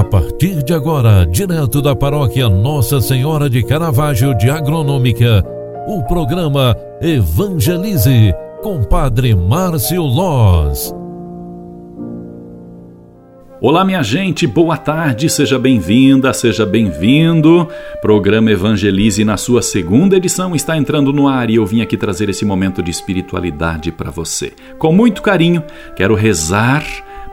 A partir de agora, direto da paróquia Nossa Senhora de Caravaggio de Agronômica, o programa Evangelize com Padre Márcio Loz. Olá, minha gente, boa tarde, seja bem-vinda, seja bem-vindo. Programa Evangelize, na sua segunda edição, está entrando no ar e eu vim aqui trazer esse momento de espiritualidade para você. Com muito carinho, quero rezar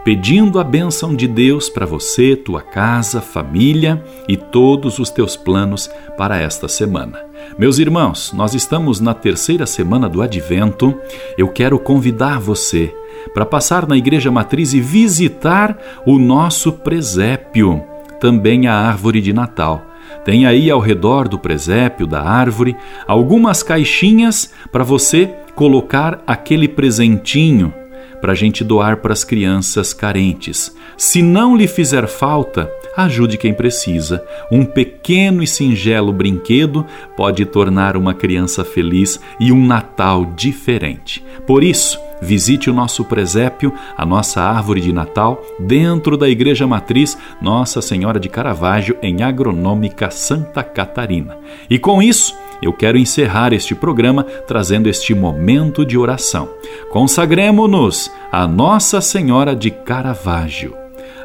pedindo a bênção de Deus para você, tua casa, família e todos os teus planos para esta semana. Meus irmãos, nós estamos na terceira semana do Advento. Eu quero convidar você para passar na Igreja Matriz e visitar o nosso presépio, também a árvore de Natal. Tem aí ao redor do presépio, da árvore, algumas caixinhas para você colocar aquele presentinho para a gente doar para as crianças carentes. Se não lhe fizer falta, ajude quem precisa. Um pequeno e singelo brinquedo pode tornar uma criança feliz e um Natal diferente. Por isso, visite o nosso presépio, a nossa árvore de Natal, dentro da Igreja Matriz Nossa Senhora de Caravaggio, em Agronômica Santa Catarina. E com isso, eu quero encerrar este programa trazendo este momento de oração. Consagremos-nos a Nossa Senhora de Caravaggio.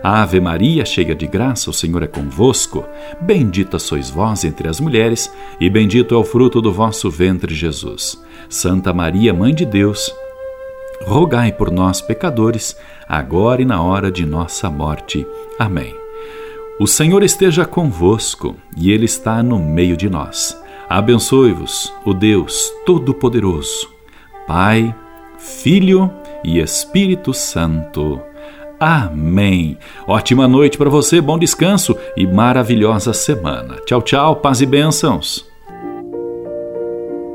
Ave Maria, cheia de graça, o Senhor é convosco. Bendita sois vós entre as mulheres, e bendito é o fruto do vosso ventre, Jesus. Santa Maria, Mãe de Deus, rogai por nós, pecadores, agora e na hora de nossa morte. Amém. O Senhor esteja convosco, e Ele está no meio de nós. Abençoe-vos o Deus Todo-Poderoso, Pai, Filho e Espírito Santo. Amém. Ótima noite para você, bom descanso e maravilhosa semana. Tchau, tchau, paz e bênçãos.